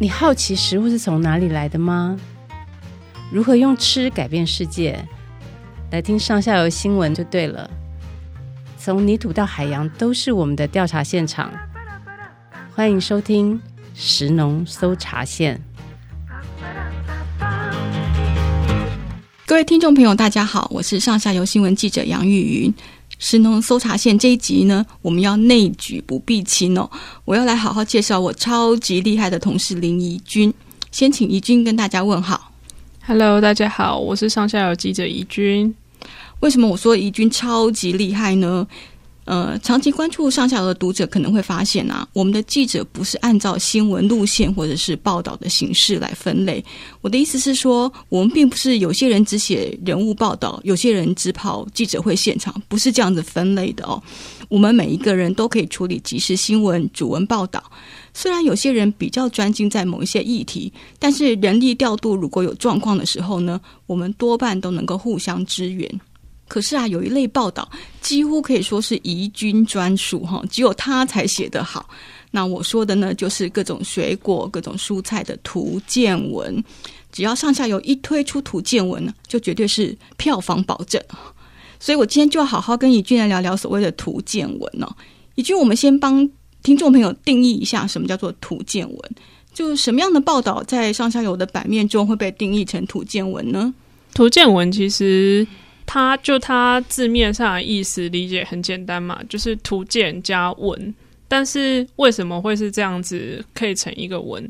你好奇食物是从哪里来的吗？如何用吃改变世界？来听上下游新闻就对了。从泥土到海洋，都是我们的调查现场。欢迎收听食农搜查线。各位听众朋友，大家好，我是上下游新闻记者杨玉云。食农搜查线这一集呢，我们要内举不避亲哦。我要来好好介绍我超级厉害的同事林怡君。先请怡君跟大家问好。Hello，大家好，我是上下游记者怡君。为什么我说怡君超级厉害呢？呃，长期关注上下游的读者可能会发现啊，我们的记者不是按照新闻路线或者是报道的形式来分类。我的意思是说，我们并不是有些人只写人物报道，有些人只跑记者会现场，不是这样子分类的哦。我们每一个人都可以处理即时新闻、主文报道。虽然有些人比较专精在某一些议题，但是人力调度如果有状况的时候呢，我们多半都能够互相支援。可是啊，有一类报道几乎可以说是怡君专属哈，只有他才写得好。那我说的呢，就是各种水果、各种蔬菜的图鉴文。只要上下游一推出图鉴文呢，就绝对是票房保证。所以我今天就好好跟怡君来聊聊所谓的图鉴文哦。怡君，我们先帮听众朋友定义一下什么叫做图鉴文，就什么样的报道在上下游的版面中会被定义成图鉴文呢？图鉴文其实。它就它字面上的意思理解很简单嘛，就是图鉴加文。但是为什么会是这样子可以成一个文？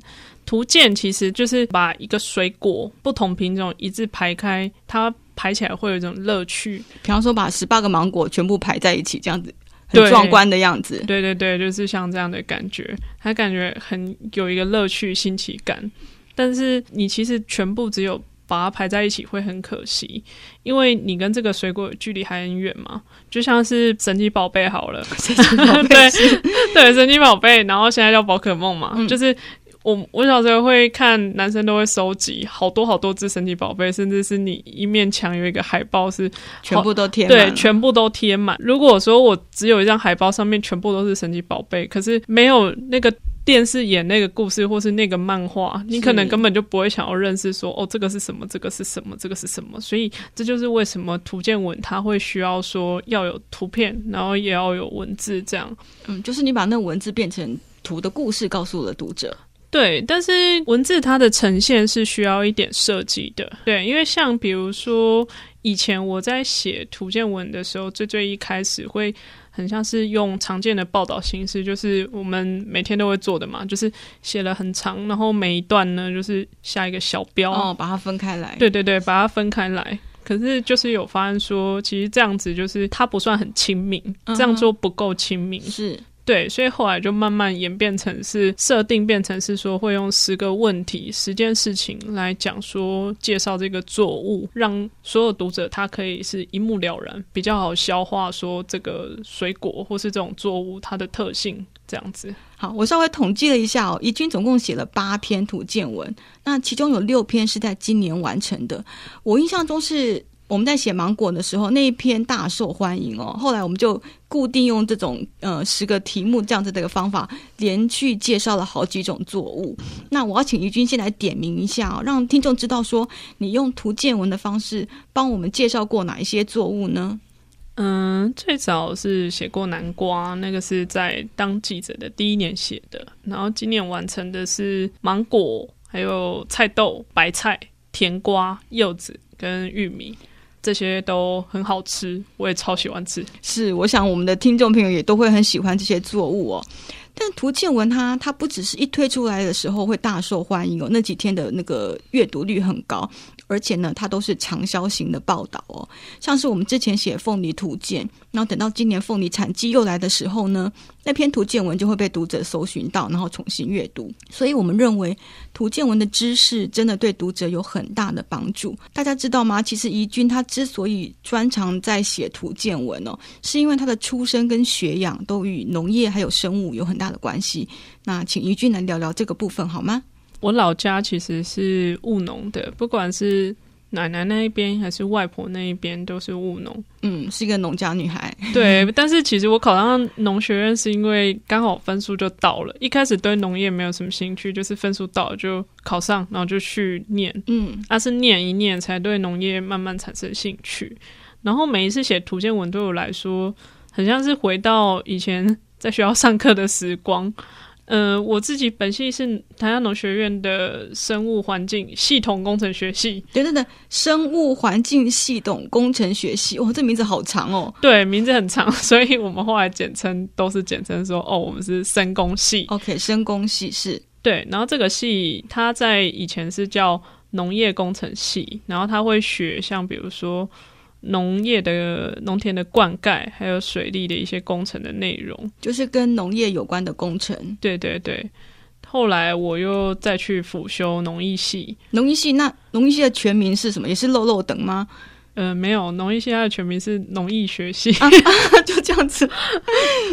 图鉴其实就是把一个水果不同品种一字排开，它排起来会有一种乐趣。比方说把十八个芒果全部排在一起，这样子很壮观的样子。对对对，就是像这样的感觉，它感觉很有一个乐趣、新奇感。但是你其实全部只有。把它排在一起会很可惜，因为你跟这个水果距离还很远嘛，就像是神奇宝贝好了，神奇宝贝对对，神奇宝贝，然后现在叫宝可梦嘛，嗯、就是我我小时候会看，男生都会收集好多好多只神奇宝贝，甚至是你一面墙有一个海报是全部都贴，对，全部都贴满。如果说我只有一张海报，上面全部都是神奇宝贝，可是没有那个。电视演那个故事，或是那个漫画，你可能根本就不会想要认识说，哦，这个是什么，这个是什么，这个是什么。所以这就是为什么图鉴文它会需要说要有图片，然后也要有文字，这样。嗯，就是你把那文字变成图的故事，告诉了读者。对，但是文字它的呈现是需要一点设计的。对，因为像比如说以前我在写图鉴文的时候，最最一开始会。很像是用常见的报道形式，就是我们每天都会做的嘛，就是写了很长，然后每一段呢，就是下一个小标，哦，把它分开来。对对对，把它分开来。可是就是有发现说，其实这样子就是它不算很亲民，嗯、这样做不够亲民。是。对，所以后来就慢慢演变成是设定，变成是说会用十个问题、十件事情来讲说介绍这个作物，让所有读者他可以是一目了然，比较好消化说这个水果或是这种作物它的特性这样子。好，我稍微统计了一下哦，怡君总共写了八篇图鉴文，那其中有六篇是在今年完成的。我印象中是。我们在写芒果的时候，那一篇大受欢迎哦。后来我们就固定用这种呃十个题目这样子的一个方法，连续介绍了好几种作物。那我要请怡君先来点名一下，让听众知道说你用图见文的方式帮我们介绍过哪一些作物呢？嗯，最早是写过南瓜，那个是在当记者的第一年写的。然后今年完成的是芒果，还有菜豆、白菜、甜瓜、柚子跟玉米。这些都很好吃，我也超喜欢吃。是，我想我们的听众朋友也都会很喜欢这些作物哦。但图鉴文它它不只是一推出来的时候会大受欢迎哦，那几天的那个阅读率很高。而且呢，它都是长销型的报道哦，像是我们之前写凤梨图鉴，然后等到今年凤梨产季又来的时候呢，那篇图鉴文就会被读者搜寻到，然后重新阅读。所以我们认为图鉴文的知识真的对读者有很大的帮助。大家知道吗？其实怡君他之所以专长在写图鉴文哦，是因为他的出身跟学养都与农业还有生物有很大的关系。那请怡君来聊聊这个部分好吗？我老家其实是务农的，不管是奶奶那一边还是外婆那一边都是务农，嗯，是一个农家女孩。对，但是其实我考上农学院是因为刚好分数就到了，一开始对农业没有什么兴趣，就是分数到了就考上，然后就去念，嗯，而、啊、是念一念才对农业慢慢产生兴趣。然后每一次写图鉴文对我来说，很像是回到以前在学校上课的时光。呃，我自己本系是台大农学院的生物环境系统工程学系。对对对，生物环境系统工程学系，哇，这名字好长哦。对，名字很长，所以我们后来简称都是简称说，哦，我们是生工系。OK，生工系是。对，然后这个系它在以前是叫农业工程系，然后它会学像比如说。农业的农田的灌溉，还有水利的一些工程的内容，就是跟农业有关的工程。对对对。后来我又再去辅修农艺系。农艺系那农艺系的全名是什么？也是漏漏等吗？呃，没有，农艺系它的全名是农艺学系。啊啊，就这样子。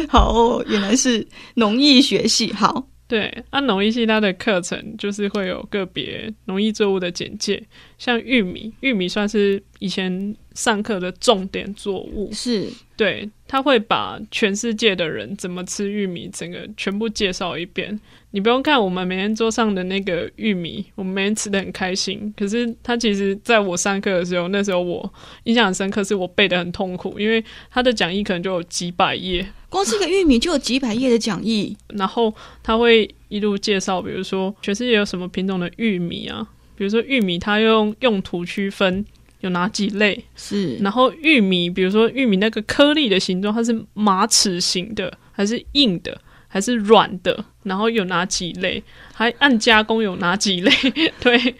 好哦，原来是农艺学系。好。对，啊农艺系它的课程就是会有个别农艺作物的简介，像玉米，玉米算是以前上课的重点作物，是。对，他会把全世界的人怎么吃玉米，整个全部介绍一遍。你不用看我们每天桌上的那个玉米，我们每天吃的很开心。可是他其实在我上课的时候，那时候我印象很深刻，是我背的很痛苦，因为他的讲义可能就有几百页，光是一个玉米就有几百页的讲义。然后他会一路介绍，比如说全世界有什么品种的玉米啊，比如说玉米，它用用途区分有哪几类是，然后玉米，比如说玉米那个颗粒的形状，它是马齿形的还是硬的？还是软的，然后有哪几类？还按加工有哪几类？对，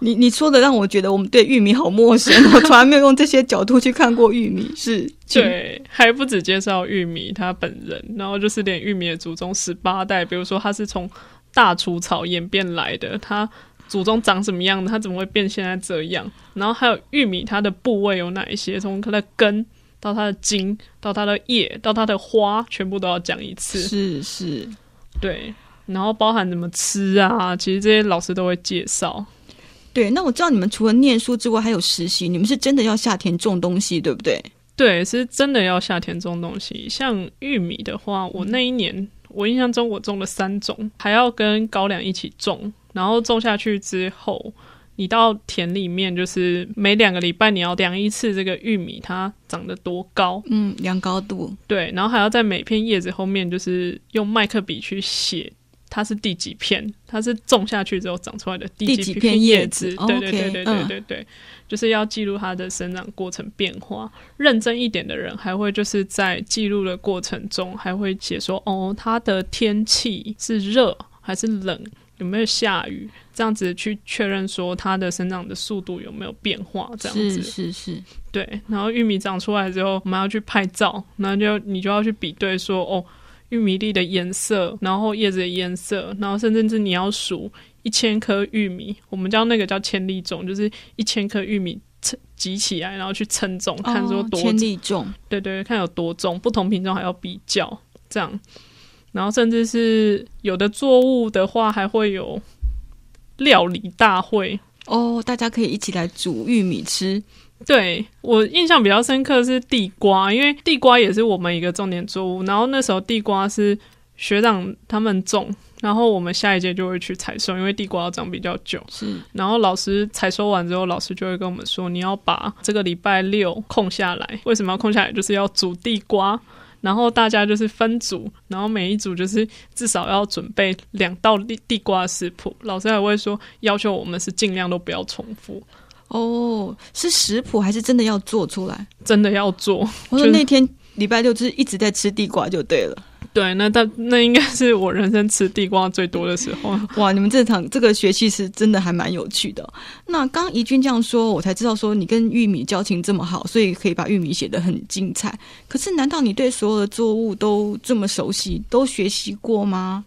你你说的让我觉得我们对玉米好陌生，我从来没有用这些角度去看过玉米。是，对，还不止介绍玉米它本人，然后就是连玉米的祖宗十八代，比如说它是从大除草演变来的，它祖宗长什么样的，它怎么会变现在这样？然后还有玉米它的部位有哪一些？从它的根。到它的茎，到它的叶，到它的花，全部都要讲一次。是是，对。然后包含怎么吃啊，其实这些老师都会介绍。对，那我知道你们除了念书之外还有实习，你们是真的要夏天种东西，对不对？对，是真的要夏天种东西。像玉米的话，我那一年、嗯、我印象中我种了三种，还要跟高粱一起种，然后种下去之后，你到田里面就是每两个礼拜你要量一次这个玉米它长得多高。嗯，量高度。对，然后还要在每片叶子后面就是用麦克笔去写它是第几片，它是种下去之后长出来的第几片叶子。对对对对对对对，就是要记录它的生长过程变化。认真一点的人还会就是在记录的过程中还会写说哦，它的天气是热还是冷。有没有下雨？这样子去确认说它的生长的速度有没有变化？这样子是是是，对。然后玉米长出来之后，我们要去拍照，然后就你就要去比对说哦，玉米粒的颜色，然后叶子的颜色，然后甚至是你要数一千颗玉米，我们叫那个叫千粒重，就是一千颗玉米称集起来，然后去称重，看说多重，千粒重，对，对对，看有多重，不同品种还要比较这样。然后甚至是有的作物的话，还会有料理大会哦，大家可以一起来煮玉米吃。对，我印象比较深刻是地瓜，因为地瓜也是我们一个重点作物。然后那时候地瓜是学长他们种，然后我们下一届就会去采收，因为地瓜要长比较久。是，然后老师采收完之后，老师就会跟我们说，你要把这个礼拜六空下来。为什么要空下来？就是要煮地瓜。然后大家就是分组，然后每一组就是至少要准备两道地地瓜食谱。老师还会说，要求我们是尽量都不要重复。哦，是食谱还是真的要做出来？真的要做。我说那天礼拜六就是一直在吃地瓜就对了。对，那他那应该是我人生吃地瓜最多的时候。哇，你们这场这个学期是真的还蛮有趣的。那刚怡君这样说，我才知道说你跟玉米交情这么好，所以可以把玉米写得很精彩。可是，难道你对所有的作物都这么熟悉，都学习过吗？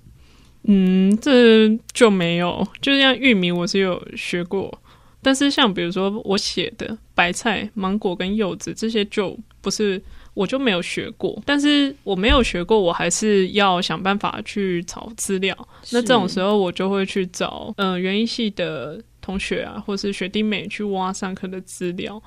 嗯，这就没有。就像玉米，我是有学过，但是像比如说我写的白菜、芒果跟柚子这些，就不是。我就没有学过，但是我没有学过，我还是要想办法去找资料。那这种时候，我就会去找，嗯、呃，园艺系的。同学啊，或是学弟妹去挖上课的资料，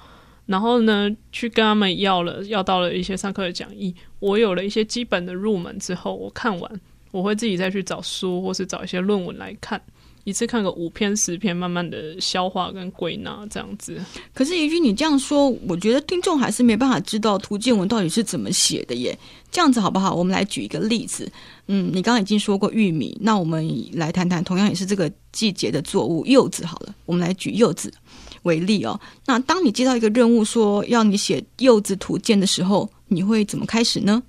然后呢，去跟他们要了要到了一些上课的讲义。我有了一些基本的入门之后，我看完，我会自己再去找书，或是找一些论文来看。一次看个五篇十篇，慢慢的消化跟归纳这样子。可是怡君，你这样说，我觉得听众还是没办法知道图鉴文到底是怎么写的耶。这样子好不好？我们来举一个例子。嗯，你刚刚已经说过玉米，那我们来谈谈同样也是这个季节的作物柚子好了。我们来举柚子为例哦。那当你接到一个任务说要你写柚子图鉴的时候，你会怎么开始呢？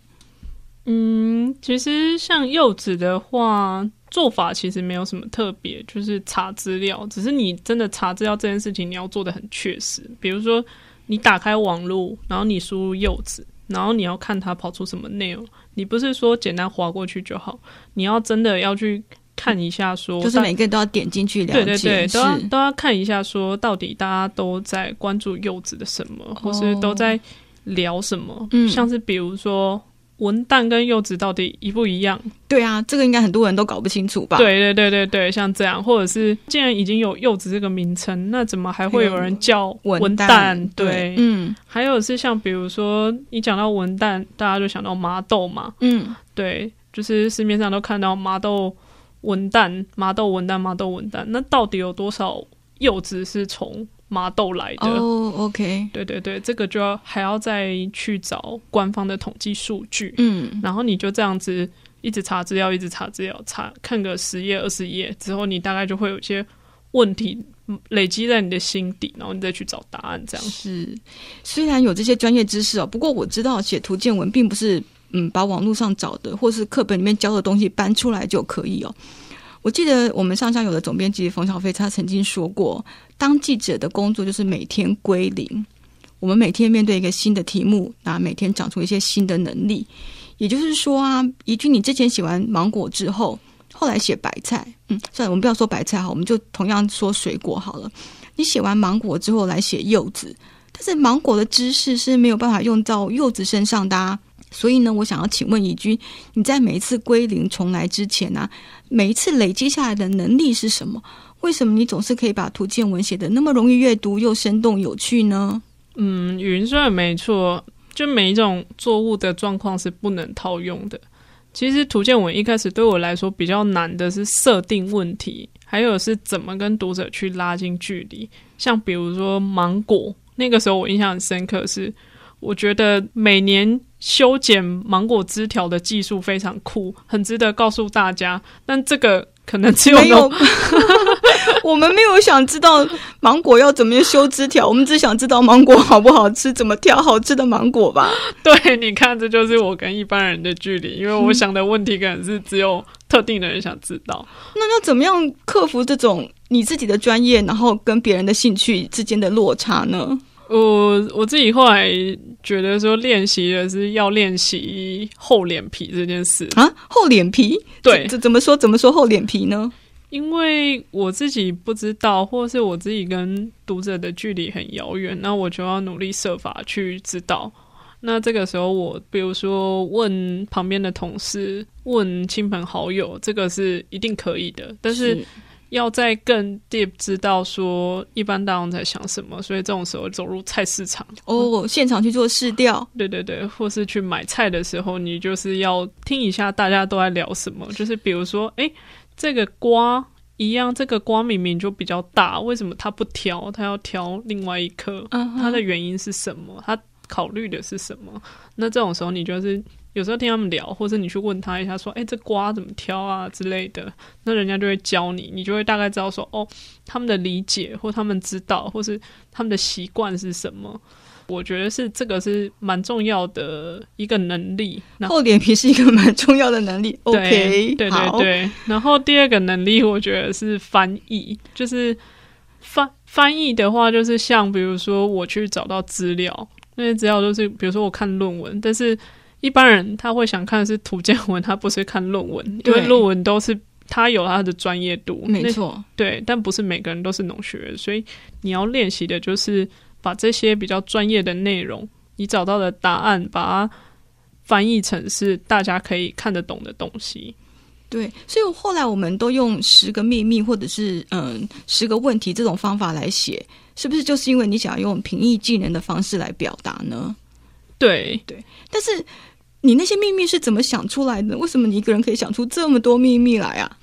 嗯，其实像柚子的话。做法其实没有什么特别，就是查资料。只是你真的查资料这件事情，你要做的很确实。比如说，你打开网络，然后你输入柚子，然后你要看它跑出什么内容。你不是说简单划过去就好，你要真的要去看一下说，说就是每个人都要点进去了解，对对对，都要都要看一下说，到底大家都在关注柚子的什么，或是都在聊什么。嗯，像是比如说。文旦跟柚子到底一不一样？对啊，这个应该很多人都搞不清楚吧？对对对对对，像这样，或者是既然已经有柚子这个名称，那怎么还会有人叫文旦？对，对，嗯，还有是像比如说，你讲到文旦，大家就想到麻豆嘛，嗯，对，就是市面上都看到麻豆文旦、麻豆文旦、麻豆文旦，那到底有多少柚子是从？麻豆来的。哦、oh，OK，对对对，这个就要还要再去找官方的统计数据，嗯，然后你就这样子一直查资料，一直查资料，查看个十页二十页之后，你大概就会有一些问题累积在你的心底，然后你再去找答案，这样。是。虽然有这些专业知识哦，不过我知道写图鉴文并不是嗯把网络上找的或是课本里面教的东西搬出来就可以哦。我记得我们上下游的总编辑冯小飞，他曾经说过，当记者的工作就是每天归零。我们每天面对一个新的题目，那每天长出一些新的能力。也就是说啊，怡君，你之前写完芒果之后，后来写白菜，嗯，算了，我们不要说白菜哈，我们就同样说水果好了。你写完芒果之后来写柚子，但是芒果的知识是没有办法用到柚子身上的啊。所以呢，我想要请问怡君，你在每一次归零重来之前呢、每一次累积下来的能力是什么？为什么你总是可以把图鉴文写得那么容易阅读又生动有趣呢？嗯，云说的没错，就每一种作物的状况是不能套用的。其实图鉴文一开始对我来说比较难的是设定问题，还有是怎么跟读者去拉近距离。像比如说芒果，那个时候我印象很深刻是。我觉得每年修剪芒果枝条的技术非常酷，很值得告诉大家。但这个可能只有，没有 我们没有想知道芒果要怎么样修枝条，我们只想知道芒果好不好吃，怎么挑好吃的芒果吧。对，你看，这就是我跟一般人的距离，因为我想的问题可能是只有特定的人想知道。那要怎么样克服这种你自己的专业，然后跟别人的兴趣之间的落差呢？我我自己后来觉得说，练习的是要练习厚脸皮这件事啊，厚脸皮，对，这怎么说？怎么说厚脸皮呢？因为我自己不知道，或是我自己跟读者的距离很遥远，那我就要努力设法去知道。那这个时候，我比如说问旁边的同事，问亲朋好友，这个是一定可以的，但是。是要再更 deep 知道说一般大众在想什么，所以这种时候走入菜市场哦，现场去做试调，对对对，或是去买菜的时候，你就是要听一下大家都在聊什么，就是比如说，哎，这个瓜一样，这个瓜明明就比较大，为什么他不挑，他要挑另外一颗？嗯，他的原因是什么？他考虑的是什么？那这种时候你就是。有时候听他们聊，或是你去问他一下，说：“哎，这瓜怎么挑啊？”之类的，那人家就会教你，你就会大概知道说：“哦，他们的理解，或他们知道，或是他们的习惯是什么。”我觉得是这个是蛮重要的一个能力。厚脸皮是一个蛮重要的能力。OK，对对对。然后第二个能力，我觉得是翻译，就是翻翻译的话，就是像比如说我去找到资料，那些资料都是比如说我看论文，但是。一般人他会想看的是图鉴文，他不是看论文，因为论文都是他有他的专业度，没错，对，但不是每个人都是农学人，所以你要练习的就是把这些比较专业的内容，你找到的答案，把它翻译成是大家可以看得懂的东西。对，所以后来我们都用十个秘密或者是嗯十个问题这种方法来写，是不是就是因为你想要用平易近人的方式来表达呢？对对，但是你那些秘密是怎么想出来的？为什么你一个人可以想出这么多秘密来啊？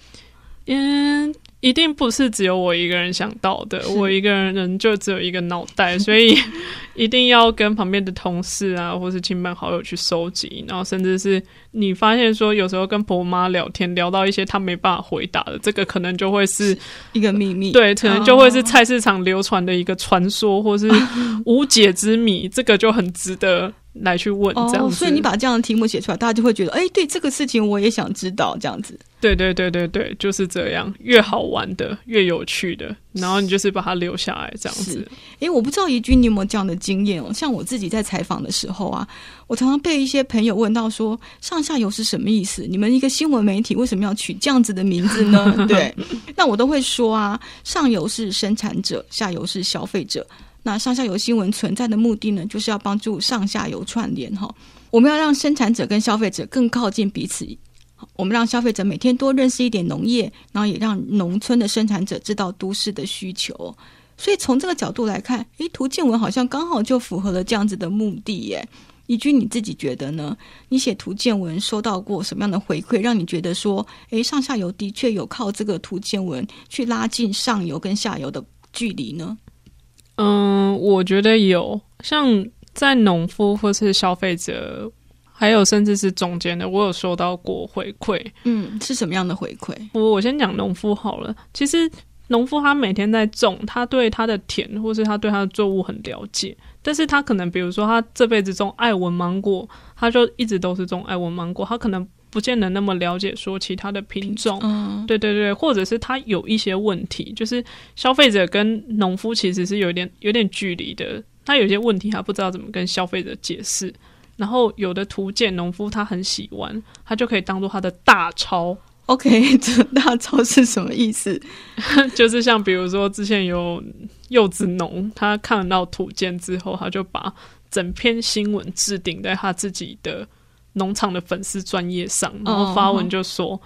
嗯。一定不是只有我一个人想到的，我一个人人就只有一个脑袋，所以 一定要跟旁边的同事啊，或是亲朋好友去收集，然后甚至是你发现说，有时候跟婆妈聊天聊到一些她没办法回答的，这个可能就会是一个秘密，对，可能就会是菜市场流传的一个传说，或是 无解之谜，这个就很值得。来去问这样子，哦，所以你把这样的题目写出来，大家就会觉得，哎，对这个事情我也想知道，这样子。对对对对对，就是这样，越好玩的，越有趣的，然后你就是把它留下来，这样子。哎，我不知道怡君你有没有这样的经验哦？像我自己在采访的时候啊，我常常被一些朋友问到说，上下游是什么意思？你们一个新闻媒体为什么要取这样子的名字呢？对，那我都会说啊，上游是生产者，下游是消费者。那上下游新闻存在的目的呢，就是要帮助上下游串联哈。我们要让生产者跟消费者更靠近彼此，我们让消费者每天多认识一点农业，然后也让农村的生产者知道都市的需求。所以从这个角度来看，诶，图鉴文好像刚好就符合了这样子的目的耶。怡君你自己觉得呢？你写图鉴文收到过什么样的回馈，让你觉得说，诶，上下游的确有靠这个图鉴文去拉近上游跟下游的距离呢？嗯，我觉得有，像在农夫或是消费者，还有甚至是中间的，我有收到过回馈。嗯，是什么样的回馈？我我先讲农夫好了。其实农夫他每天在种，他对他的田或是他对他的作物很了解，但是他可能比如说他这辈子种爱文芒果，他就一直都是种爱文芒果，他可能。不见得那么了解说其他的品种，嗯，对对对，或者是他有一些问题，就是消费者跟农夫其实是有点有点距离的，他有些问题他不知道怎么跟消费者解释，然后有的图鉴农夫他很喜欢，他就可以当做他的大抄。OK，这大抄是什么意思？就是像比如说之前有柚子农，他看到图鉴之后，他就把整篇新闻置顶在他自己的。农场的粉丝专业上，然后发文就说：“ oh,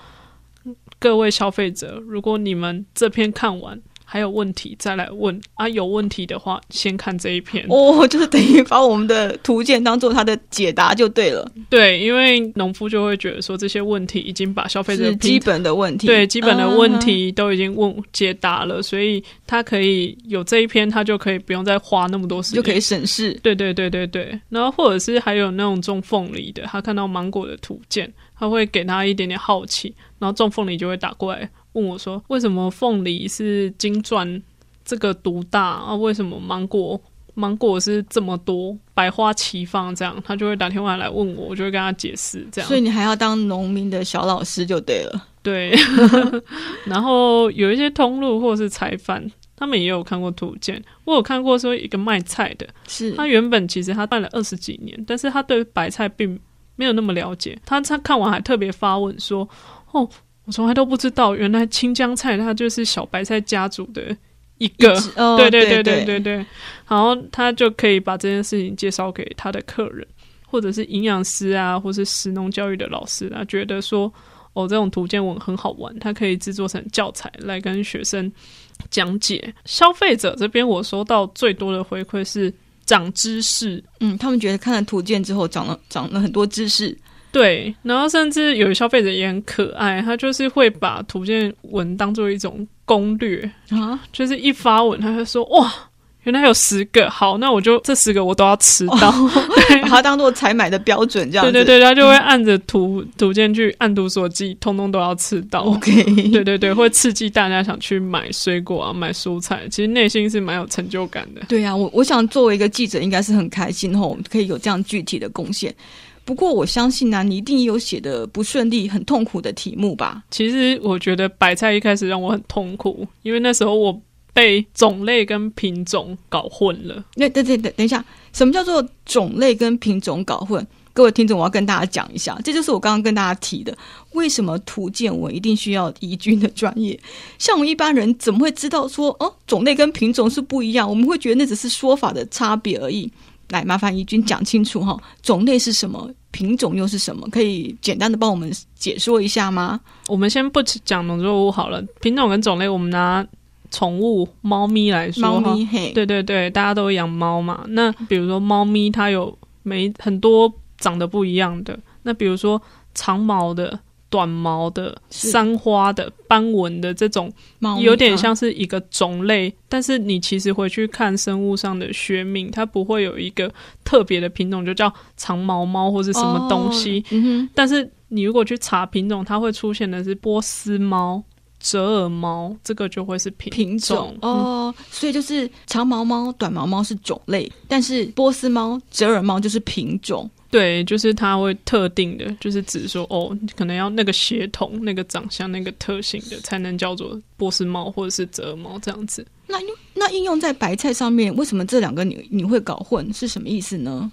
oh. 各位消费者，如果你们这篇看完。”还有问题再来问啊！有问题的话，先看这一篇哦，就是等于把我们的图鉴当做他的解答就对了。对，因为农夫就会觉得说，这些问题已经把消费者基本的问题，对基本的问题都已经问解答了，uh. 所以他可以有这一篇，他就可以不用再花那么多时间，就可以省事。对对对对对，然后或者是还有那种种凤梨的，他看到芒果的图鉴，他会给他一点点好奇，然后种凤梨就会打过来。问我说：“为什么凤梨是金钻这个独大啊？为什么芒果芒果是这么多百花齐放？这样他就会打电话来问我，我就会跟他解释。这样，所以你还要当农民的小老师就对了。对，然后有一些通路或是采贩，他们也有看过图鉴。我有看过说一个卖菜的，是他原本其实他卖了二十几年，但是他对白菜并没有那么了解。他他看完还特别发问说：‘哦。’我从来都不知道，原来青江菜它就是小白菜家族的一个，对对对对对对。然后他就可以把这件事情介绍给他的客人，或者是营养师啊，或是食农教育的老师啊，觉得说哦，这种图鉴文很好玩，它可以制作成教材来跟学生讲解。消费者这边我收到最多的回馈是长知识，嗯，他们觉得看了图鉴之后长了长了很多知识。对，然后甚至有消费者也很可爱，他就是会把图鉴文当做一种攻略啊，就是一发文他就说哇，原来有十个，好，那我就这十个我都要吃到，哦、把它当做采买的标准这样子。对对对，他就会按着图、嗯、图鉴去按图索骥，通通都要吃到。OK，对对对，会刺激大家想去买水果啊，买蔬菜，其实内心是蛮有成就感的。对呀、啊，我我想作为一个记者，应该是很开心吼，可以有这样具体的贡献。不过我相信呢、啊，你一定有写的不顺利、很痛苦的题目吧？其实我觉得白菜一开始让我很痛苦，因为那时候我被种类跟品种搞混了。那等等等等一下，什么叫做种类跟品种搞混？各位听众，我要跟大家讲一下，这就是我刚刚跟大家提的，为什么图鉴文一定需要怡君的专业？像我们一般人怎么会知道说，哦，种类跟品种是不一样？我们会觉得那只是说法的差别而已。来，麻烦怡君讲清楚哈，种类是什么？品种又是什么？可以简单的帮我们解说一下吗？我们先不讲农作物好了，品种跟种类，我们拿宠物猫咪来说。猫咪，嘿，对对对，大家都养猫嘛。那比如说猫咪，它有没很多长得不一样的。那比如说长毛的。短毛的、三花的、斑纹的这种，有点像是一个种类。但是你其实回去看生物上的学名，它不会有一个特别的品种，就叫长毛猫或是什么东西。但是你如果去查品种，它会出现的是波斯猫、折耳猫，这个就会是品种，品种哦。所以就是长毛猫、短毛猫是种类，但是波斯猫、折耳猫就是品种。对，就是它会特定的，就是指说哦，可能要那个血统、那个长相、那个特性的，才能叫做波斯猫或者是折耳猫这样子。那那应用在白菜上面，为什么这两个你你会搞混？是什么意思呢？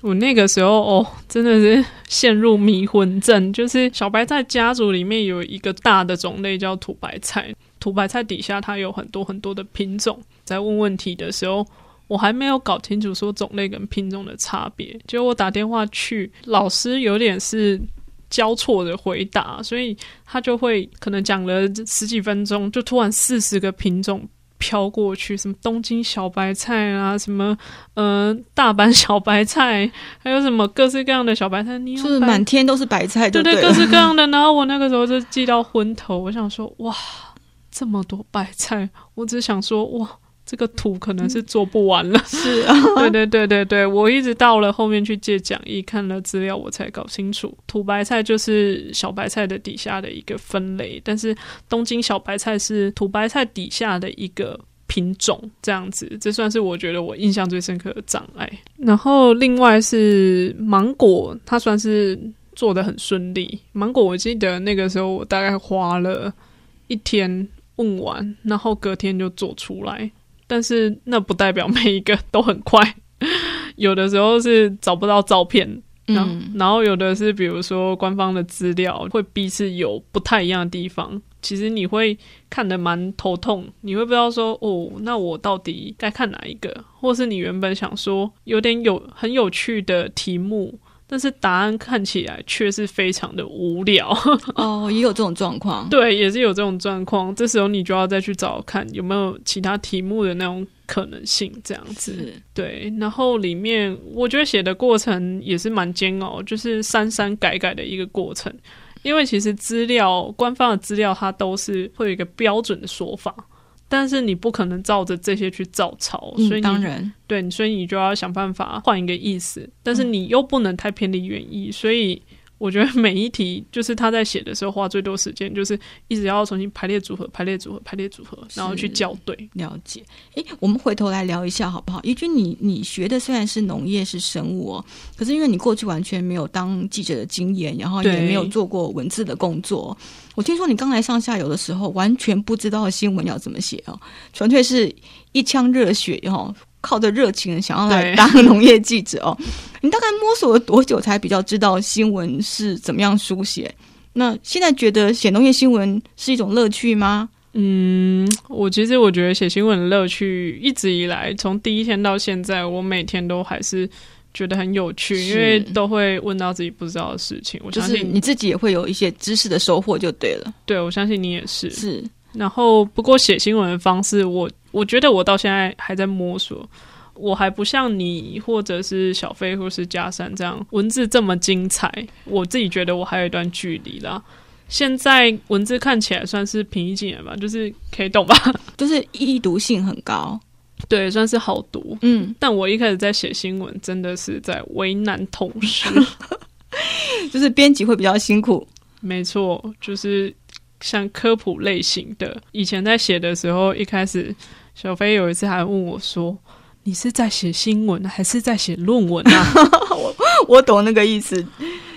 我那个时候哦，真的是陷入迷魂阵。就是小白菜家族里面有一个大的种类叫土白菜，土白菜底下它有很多很多的品种。在问问题的时候。我还没有搞清楚说种类跟品种的差别，结果我打电话去，老师有点是交错的回答，所以他就会可能讲了十几分钟，就突然四十个品种飘过去，什么东京小白菜啊，什么呃大阪小白菜，还有什么各式各样的小白菜，你就是满天都是白菜对，对对，各式各样的。然后我那个时候就记到昏头，我想说哇，这么多白菜，我只想说哇。这个图可能是做不完了，嗯、是啊，对对对对对，我一直到了后面去借讲义，看了资料，我才搞清楚，土白菜就是小白菜的底下的一个分类，但是东京小白菜是土白菜底下的一个品种，这样子，这算是我觉得我印象最深刻的障碍。然后另外是芒果，它算是做的很顺利。芒果我记得那个时候我大概花了一天问完，然后隔天就做出来。但是那不代表每一个都很快，有的时候是找不到照片，嗯，然后有的是比如说官方的资料会彼此有不太一样的地方，其实你会看得蛮头痛，你会不知道说哦，那我到底该看哪一个，或是你原本想说有点有很有趣的题目。但是答案看起来却是非常的无聊哦，也有这种状况。对，也是有这种状况。这时候你就要再去找看有没有其他题目的那种可能性，这样子。对，然后里面我觉得写的过程也是蛮煎熬，就是删删改改的一个过程。因为其实资料官方的资料它都是会有一个标准的说法。但是你不可能照着这些去照抄，所以、嗯、当然对，所以你就要想办法换一个意思，但是你又不能太偏离原意，所以。我觉得每一题就是他在写的时候花最多时间，就是一直要重新排列组合、排列组合、排列组合，然后去校对。了解。诶，我们回头来聊一下好不好？一君，你你学的虽然是农业是生物哦，可是因为你过去完全没有当记者的经验，然后也没有做过文字的工作。我听说你刚来上下游的时候，完全不知道新闻要怎么写哦，纯粹是一腔热血哦。靠着热情想要来当农业记者哦，你大概摸索了多久才比较知道新闻是怎么样书写？那现在觉得写农业新闻是一种乐趣吗？嗯，我其实我觉得写新闻的乐趣一直以来，从第一天到现在，我每天都还是觉得很有趣，因为都会问到自己不知道的事情。我相信、就是、你自己也会有一些知识的收获，就对了。对，我相信你也是。是。然后，不过写新闻的方式，我我觉得我到现在还在摸索，我还不像你或者是小飞或是嘉善这样文字这么精彩。我自己觉得我还有一段距离啦。现在文字看起来算是平易近人吧，就是可以懂吧，就是易读性很高，对，算是好读。嗯，但我一开始在写新闻，真的是在为难同事，就是编辑会比较辛苦。没错，就是。像科普类型的，以前在写的时候，一开始小飞有一次还问我说：“你是在写新闻还是在写论文啊？” 我 我懂那个意思，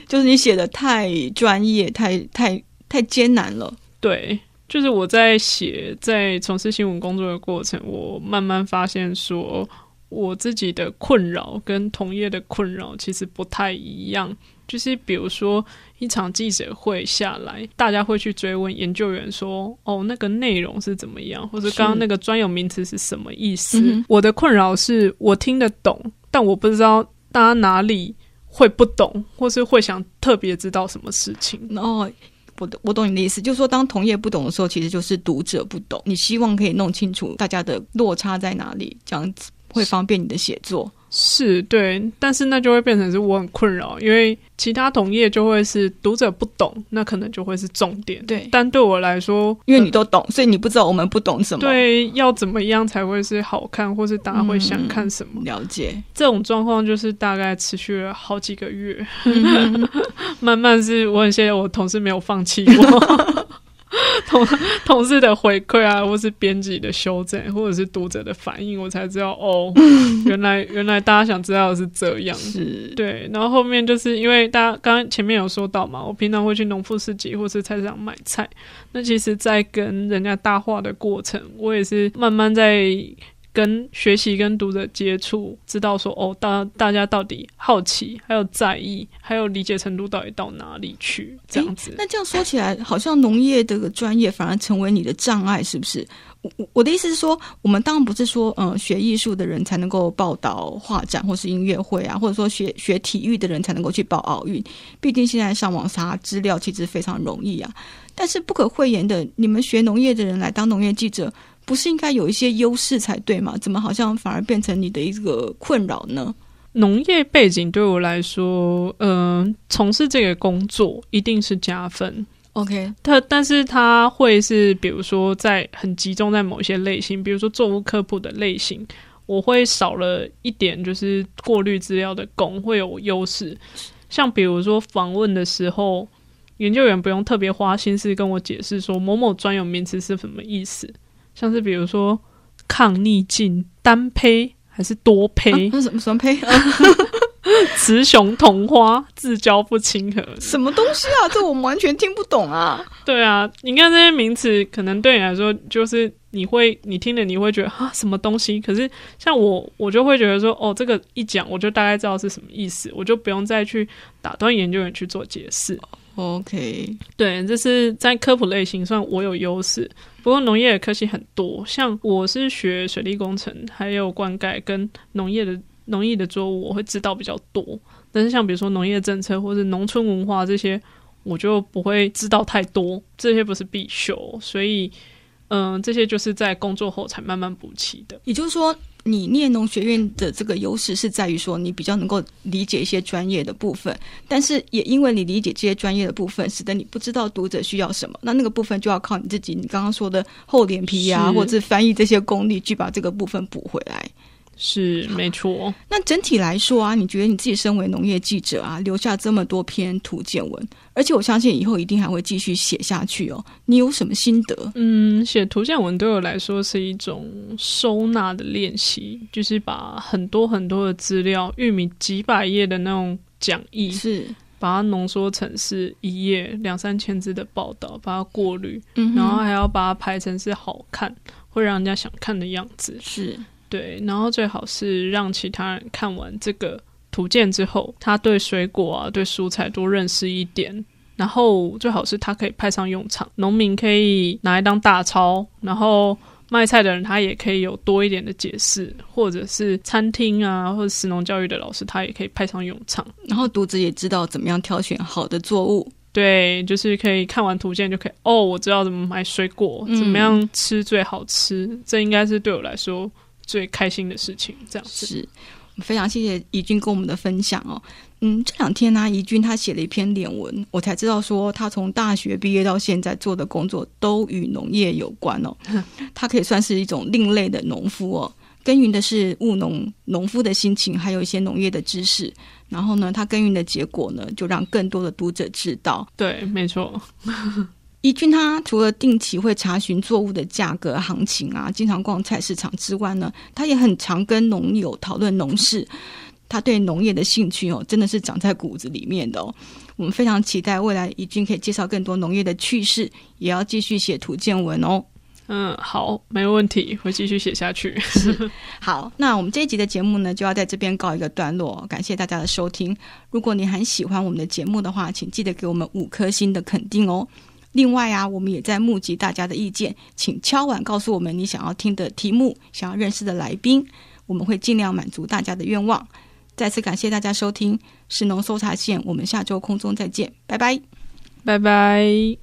就是你写的太专业、太太太艰难了。对，就是我在写，在从事新闻工作的过程，我慢慢发现说，我自己的困扰跟同业的困扰其实不太一样。就是比如说一场记者会下来，大家会去追问研究员说：“哦，那个内容是怎么样？或者刚刚那个专有名词是什么意思？”我的困扰是我听得懂，但我不知道大家哪里会不懂，或是会想特别知道什么事情。哦，我我懂你的意思，就是说，当同业不懂的时候，其实就是读者不懂。你希望可以弄清楚大家的落差在哪里，这样子会方便你的写作。是对，但是那就会变成是我很困扰，因为其他同业就会是读者不懂，那可能就会是重点。对，但对我来说，因为你都懂，所以你不知道我们不懂什么。对，要怎么样才会是好看，或是大家会想看什么？嗯、了解这种状况，就是大概持续了好几个月，慢慢是我很谢谢我同事没有放弃我。同 同事的回馈啊，或是编辑的修正，或者是读者的反应，我才知道哦，原来原来大家想知道的是这样，是对。然后后面就是因为大家刚刚前面有说到嘛，我平常会去农夫市集或是菜市场买菜，那其实，在跟人家搭话的过程，我也是慢慢在。跟学习、跟读者接触，知道说哦，大大家到底好奇，还有在意，还有理解程度到底到哪里去？这样子。那这样说起来，好像农业这个专业反而成为你的障碍，是不是？我我的意思是说，我们当然不是说，嗯、呃，学艺术的人才能够报道画展或是音乐会啊，或者说学学体育的人才能够去报奥运。毕竟现在上网查资料其实非常容易啊。但是不可讳言的，你们学农业的人来当农业记者。不是应该有一些优势才对吗？怎么好像反而变成你的一个困扰呢？农业背景对我来说，嗯、呃，从事这个工作一定是加分。OK，它但是它会是，比如说在很集中在某些类型，比如说作物科普的类型，我会少了一点，就是过滤资料的工会有优势。像比如说访问的时候，研究员不用特别花心思跟我解释说某某专有名词是什么意思。像是比如说抗逆境、单胚还是多胚？那、啊、什么什么胚？雌雄同花、自交不亲和，什么东西啊？这我们完全听不懂啊！对啊，你看这些名词，可能对你来说就是你会，你听了你会觉得啊，什么东西？可是像我，我就会觉得说，哦，这个一讲，我就大概知道是什么意思，我就不用再去打断研究员去做解释。OK，对，这是在科普类型上我有优势。不过农业的科系很多，像我是学水利工程，还有灌溉跟农业的农业的作物，我会知道比较多。但是像比如说农业政策或者农村文化这些，我就不会知道太多。这些不是必修，所以嗯，这些就是在工作后才慢慢补齐的。也就是说。你念农学院的这个优势是在于说，你比较能够理解一些专业的部分，但是也因为你理解这些专业的部分，使得你不知道读者需要什么，那那个部分就要靠你自己，你刚刚说的厚脸皮呀、啊，或者是翻译这些功力，去把这个部分补回来。是没错。那整体来说啊，你觉得你自己身为农业记者啊，留下这么多篇图鉴文，而且我相信以后一定还会继续写下去哦。你有什么心得？嗯，写图鉴文对我来说是一种收纳的练习，就是把很多很多的资料，玉米几百页的那种讲义，是把它浓缩成是一页两三千字的报道，把它过滤，嗯，然后还要把它排成是好看，会让人家想看的样子，是。对，然后最好是让其他人看完这个图鉴之后，他对水果啊、对蔬菜多认识一点。然后最好是他可以派上用场，农民可以拿来当大钞，然后卖菜的人他也可以有多一点的解释，或者是餐厅啊或者食农教育的老师他也可以派上用场。然后读者也知道怎么样挑选好的作物。对，就是可以看完图鉴就可以哦，我知道怎么买水果，怎么样吃最好吃。嗯、这应该是对我来说。最开心的事情，这样子是，非常谢谢怡君跟我们的分享哦。嗯，这两天呢、啊，怡君他写了一篇脸文，我才知道说他从大学毕业到现在做的工作都与农业有关哦。他可以算是一种另类的农夫哦，耕耘的是务农农夫的心情，还有一些农业的知识。然后呢，他耕耘的结果呢，就让更多的读者知道。对，没错。怡君他除了定期会查询作物的价格行情啊，经常逛菜市场之外呢，他也很常跟农友讨论农事。他对农业的兴趣哦，真的是长在骨子里面的哦。我们非常期待未来宜君可以介绍更多农业的趣事，也要继续写图见文哦。嗯，好，没问题，会继续写下去。好，那我们这一集的节目呢，就要在这边告一个段落。感谢大家的收听。如果你很喜欢我们的节目的话，请记得给我们五颗星的肯定哦。另外啊，我们也在募集大家的意见，请敲碗告诉我们你想要听的题目，想要认识的来宾，我们会尽量满足大家的愿望。再次感谢大家收听是农搜查线，我们下周空中再见，拜拜，拜拜。